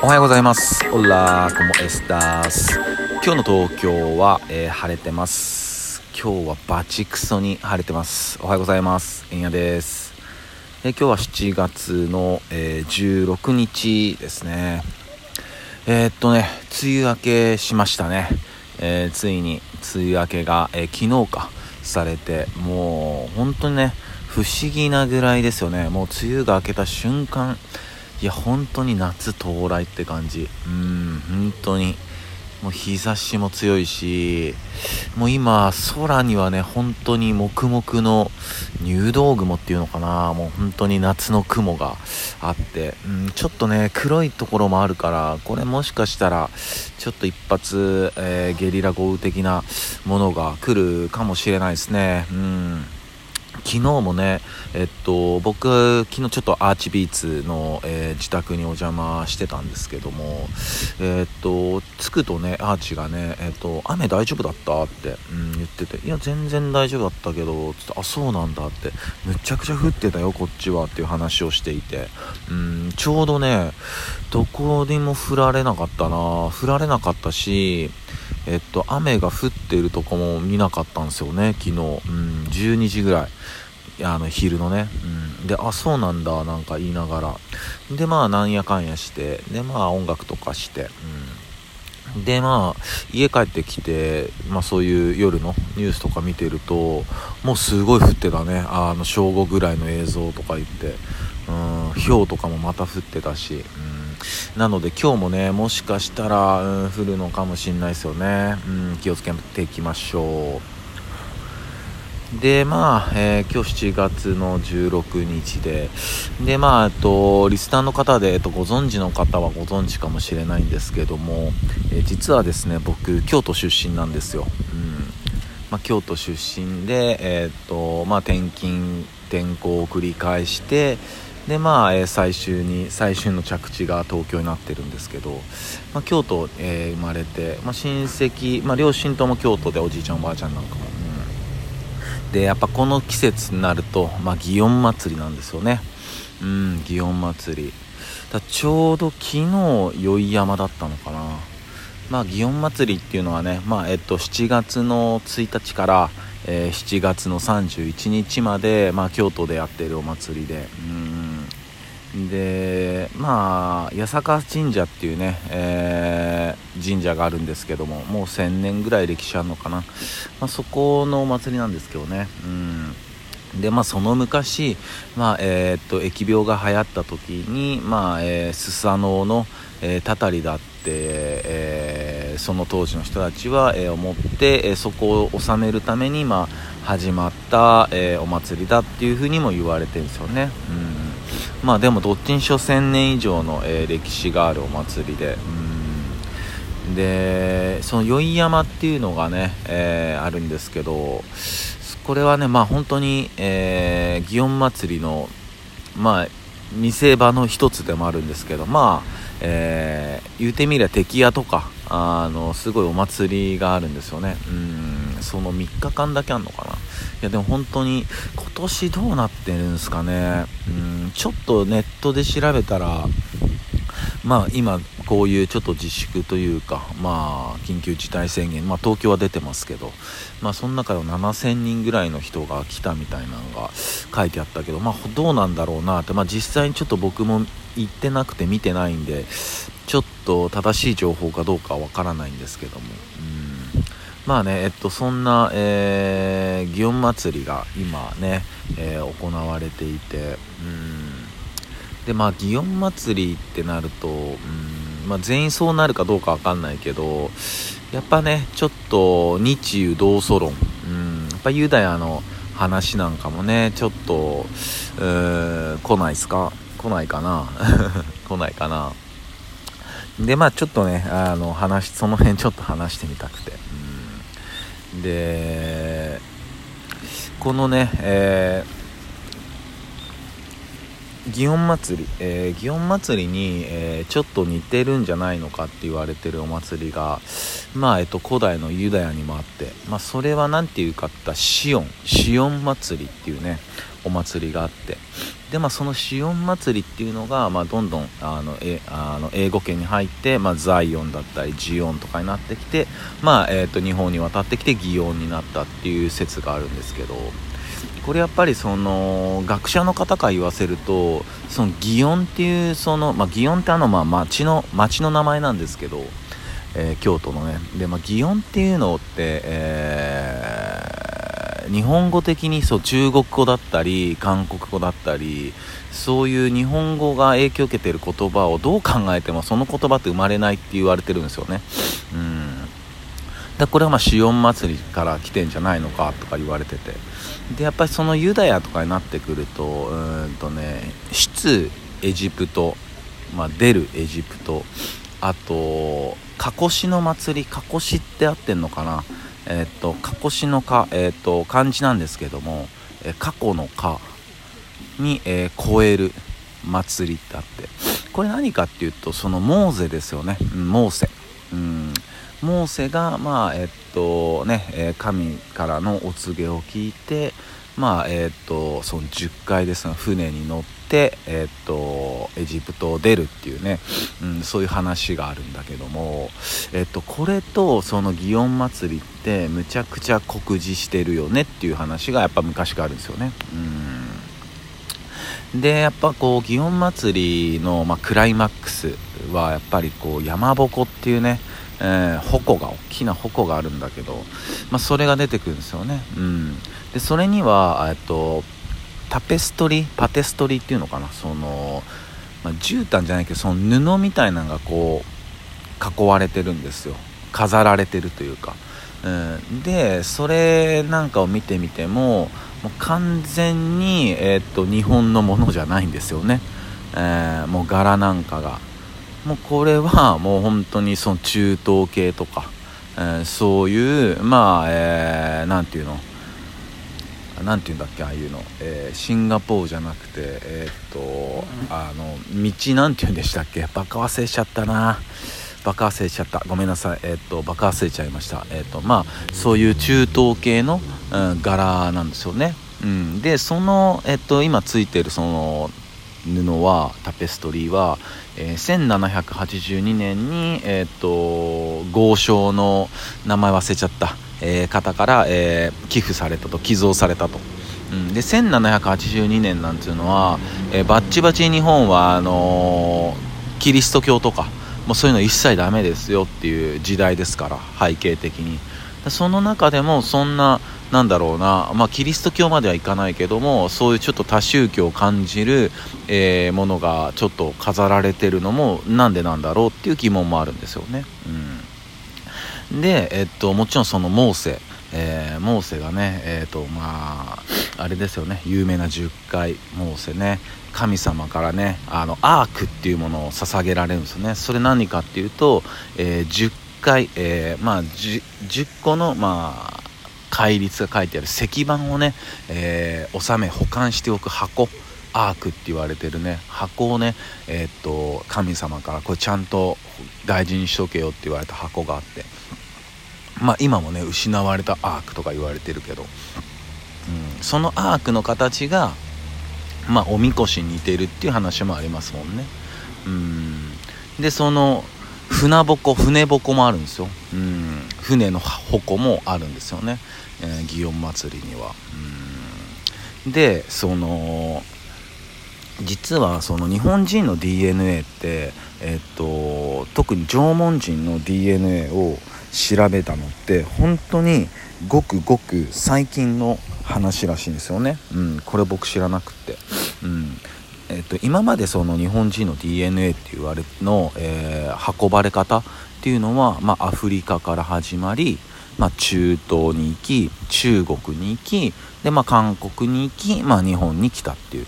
おはようございます。オラコモエスタース今日の東京は、えー、晴れてます。今日はバチクソに晴れてます。おはようございます。えんやです。えー、今日は7月の、えー、16日ですね。え、っとね梅雨明けしましたね、えついに梅雨明けが、え昨日かされてもう本当にね不思議なぐらいですよね。もう梅雨が明けた瞬間いや本当に夏到来って感じ。うん本当に。もう日差しも強いしもう今空にはね本当に黙々の入道雲っていうのかな。もう本当に夏の雲があって、うん、ちょっとね黒いところもあるからこれもしかしたらちょっと一発、えー、ゲリラ豪雨的なものが来るかもしれないですね。うん。昨日もね、えっと、僕、昨日ちょっとアーチビーツの、えー、自宅にお邪魔してたんですけども、えー、っと、着くとね、アーチがね、え、っと、雨大丈夫だったって、うん、言ってて、いや、全然大丈夫だったけど、つってあ、そうなんだって、むちゃくちゃ降ってたよ、こっちはっていう話をしていて、うん、ちょうどね、どこにも降られなかったな、降られなかったし、えっと、雨が降っているとこも見なかったんですよね、昨日。うん、12時ぐらい。あの昼のね、うん、であそうなんだなんか言いながら。でまあなんやかんやして。でまあ音楽とかして、うん、でまあ家帰ってきて、まあ、そういう夜のニュースとか見てるともうすごい降ってたね。あの正午ぐらいの映像とか言って、うん、氷とかもまた降ってたし、うん。なので今日もねもしかしたら、うん、降るのかもしれないですよね、うん、気をつけていきましょう。でまあ、えー、今日7月の16日ででまあえっとリスナーの方で、えっと、ご存知の方はご存知かもしれないんですけども、えー、実はですね僕京都出身なんですよ、うん。まあ、京都出身で、えー、っとまあ、転勤転校を繰り返してでまあ、え、最終に最終の着地が東京になってるんですけど、まあ、京都、えー、生まれて、まあ、親戚、まあ、両親とも京都でおじいちゃんおばあちゃんなんかも、うん、でやっぱこの季節になると、まあ、祇園祭りなんですよね。うん祇園祭り。だちょうど昨日宵山だったのかな。まあ祇園祭りっていうのはね、まあえっと、7月の1日からえー、7月の31日まで、まあ、京都でやってるお祭りで。うん。でまあ八坂神社っていうね、えー、神社があるんですけどももう1000年ぐらい歴史あるのかな、まあ、そこのお祭りなんですけどね。うん。でまあその昔、まあえー、っと疫病が流行った時に、まあえー、スサノオの、えー、たたりだって、えー、その当時の人たちは、えー、思って、えー、そこを収めるために、まあ、始まった、えお祭りだっていうふうにも言われてるんですよね、うん、まあでもどっちにしろ1000年以上の、え歴史があるお祭りで、うん、でその宵山っていうのがね、えあるんですけどこれはねまあ本当に、え祇園祭のまあ見せ場の一つでもあるんですけどまあえー、言うてみりゃ敵屋とかあのすごいお祭りがあるんですよね。うん。その3日間だけあんのかな。いやでも本当に今年どうなってるんですかね。うんちょっとネットで調べたらまあ今こういうちょっと自粛というかまあ緊急事態宣言まあ東京は出てますけどまあその中で7000人ぐらいの人が来たみたいなのが書いてあったけどまあどうなんだろうなってまあ実際にちょっと僕も行ってなくて見てないんでちょっと正しい情報かどうかはわからないんですけども。まあねえっとそんな、えー、祇園祭が今ね、えー、行われていてうん。でまあ祇園祭りってなるとうん。まあ、全員そうなるかどうかわかんないけどやっぱねちょっと日ユ同祖論。うん。やっぱユダヤの話なんかもねちょっと来ないっすか？来ないかな？来ないかな？でまあちょっとねあの話その辺ちょっと話してみたくて、うん、でこのね、えー、祇園祭り、えー、祇園祭りに、えー、ちょっと似てるんじゃないのかって言われてるお祭りが、まあ、えっと、古代のユダヤにもあって、まあ、それは何て言うかったシオン、シオン祭りっていうね、お祭りがあって、でまあそのシオン祭りっていうのが、まあ、どんどんあのえあの英語圏に入って、まあ、ザイオンだったりジオンとかになってきて、まあえーと、日本に渡ってきて擬音になったっていう説があるんですけどこれやっぱりその学者の方から言わせるとその擬音っていうその、まあ、擬音ってあのまあ町の町の名前なんですけど、えー、京都のね。で、まあ、擬音っていうのって、えー日本語的にそう中国語だったり韓国語だったりそういう日本語が影響を受けてる言葉をどう考えてもその言葉って生まれないって言われてるんですよね。うん。だこれはまあシオン祭りから来てんじゃないのかとか言われてて。でやっぱりそのユダヤとかになってくるとうんとね出エジプト、まあ、出るエジプトあとカコシの祭りカコシって合ってんのかな。えっ、と、かこしのか、えっ、と、漢字なんですけども、え過去のかに、えー、超える祭りってあって、これ何かっていうと、そのモーゼですよね。モーセ。うん。モーセが、まあ、えっとね、え神からのお告げを聞いて、まあ、えっと、その10回ですが、船に乗って、えっと、エジプトを出るっていうね、うん、そういう話があるんだけども、えっと、これとその祇園祭りってむちゃくちゃ酷似してるよねっていう話がやっぱ昔からあるんですよね。うんでやっぱこう祇園祭の、まあ、クライマックスはやっぱりこう山鉾っていうね、えー、矛が大きな矛があるんだけど、まあ、それが出てくるんですよね、うん、でそれにはえっとタペストリーパテストリーっていうのかな。その、まあ、絨毯じゃないけどその布みたいなのがこう囲われてるんですよ。飾られてるというか、うん、でそれなんかを見てみてももう完全に、えー、っと日本のものじゃないんですよね、えー、もう柄なんかが。もうこれはもう本当にその中東系とか、えー、そういうまあ、えー、ていうの？何て言うんだっけああいうの、えー、シンガポールじゃなくてえー、っとあの道なんて言うんでしたっけ？バカ忘れちゃったな。バカ忘れちゃった。ごめんなさい。えー、っとバカ忘れちゃいました。えっとまあそういう中東系の、うん、柄なんですよね、うん、でそのえっと今ついてるその布はタペストリーは、えー、1782年に、えーと、豪商の名前忘れちゃったえー、方から、えー、寄付されたと寄贈されたと、うん、で1782年なんていうのは、えー、バッチバチ日本はあのキリスト教とかもうそういうの一切ダメですよっていう時代ですから背景的に。その中でもそんななんだろうな、まあ、キリスト教まではいかないけどもそういうちょっと多宗教を感じる、えー、ものがちょっと飾られてるのもなんでなんだろうっていう疑問もあるんですよね。うんで、えっと、もちろんそのモーセ、えー、モーセがね、えっと、まあ、あれですよね、有名な10回、モーセね、神様からね、あの、アークっていうものを捧げられるんですよね。それ何かっていうと、えー、10回、えー、まあ10、10個の、まあ、戒律が書いてある石板をね、えー、収め保管しておく箱アークって言われてるね箱をねえー、っと神様からこれちゃんと大事にしとけよって言われた箱があってまあ、今もね失われたアークとか言われてるけど、うん、そのアークの形が、まあ、おみこしに似てるっていう話もありますもんね。うんでその船鉾船鉾もあるんですよ。うん。船の鉾もあるんですよね、えー、祇園祭には。うん。でその実はその日本人の DNA って、えっと、特に縄文人の DNA を調べたのって本当にごくごく最近の話らしいんですよね、うん、これ僕知らなくて、うんえーと、今までその日本人の DNA って言われの、えー、運ばれ方っていうのは、まあ、アフリカから始まり、まあ、中東に行き中国に行きで、まあ、韓国に行き、まあ、日本に来たっていう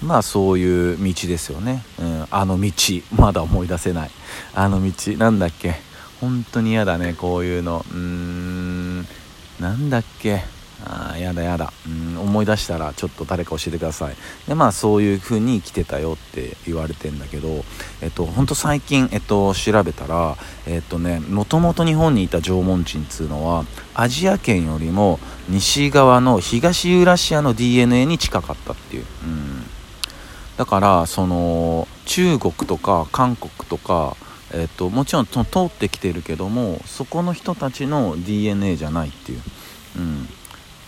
まあそういう道ですよね、うん、あの道まだ思い出せない。あの道なんだっけ？本当に嫌だねこういうの。うーんなんだっけ？あーやだやだ。うん思い出したらちょっと誰か教えてください。でまあそういう風に生きてたよって言われてんだけどえっとほんと最近、えっと、調べたらえっとねもともと日本にいた縄文人っつうのはアジア圏よりも西側の東ユーラシアの DNA に近かったっていう、うん。だからその中国とか韓国とかえーと、もちろん通ってきてるけどもそこの人たちの DNA じゃないっていう、うん、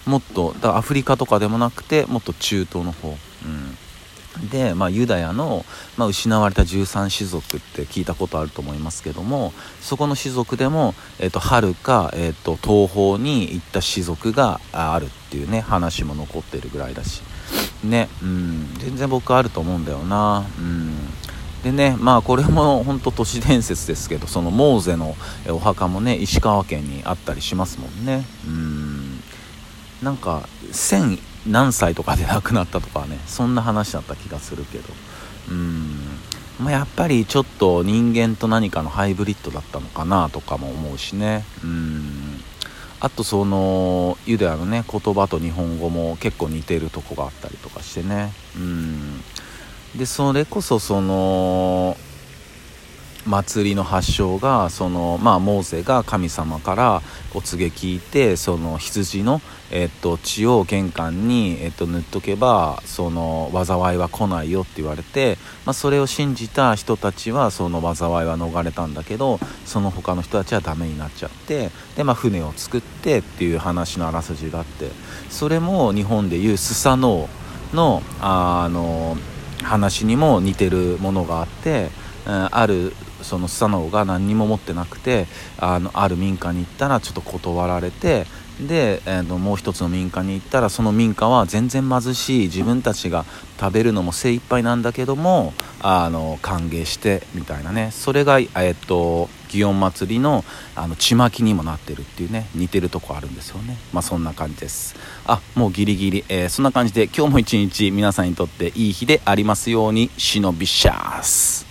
もっとだアフリカとかでもなくてもっと中東の方、うん、で、まあ、ユダヤの、まあ、失われた13種族って聞いたことあると思いますけどもそこの種族でもはる、か、えーと、東方に行った種族があるっていうね話も残ってるぐらいだし。ね、うん、全然僕あると思うんだよな、うん。でねまあこれも本当都市伝説ですけどそのモーゼのお墓もね石川県にあったりしますもんね。うん。なんか1000何歳とかで亡くなったとかねそんな話だった気がするけど。うん。まあ、やっぱりちょっと人間と何かのハイブリッドだったのかなとかも思うしね。うん。あとそのユダヤのね言葉と日本語も結構似てるとこがあったりとかしてね。うん。でそれこそその祭りの発祥がその、まあ、モーゼが神様からお告げ聞いてその羊の、えっと、血を玄関に、えっと、塗っとけばその災いは来ないよって言われて、まあ、それを信じた人たちはその災いは逃れたんだけどその他の人たちはダメになっちゃってで、まあ、船を作ってっていう話のあらすじがあってそれも日本でいうスサノオのあの話にも似てるものがあって、あるそのスサノオが何にも持ってなくてあのある民家に行ったらちょっと断られてで、えー、ともう一つの民家に行ったらその民家は全然貧しい自分たちが食べるのも精一杯なんだけどもあの歓迎してみたいなね。それが、えーと、祇園祭のあのちまきにもなってるっていうね似てるとこあるんですよね。まあそんな感じです。あもうギリギリ、えー、そんな感じで今日も一日皆さんにとっていい日でありますように忍びシャース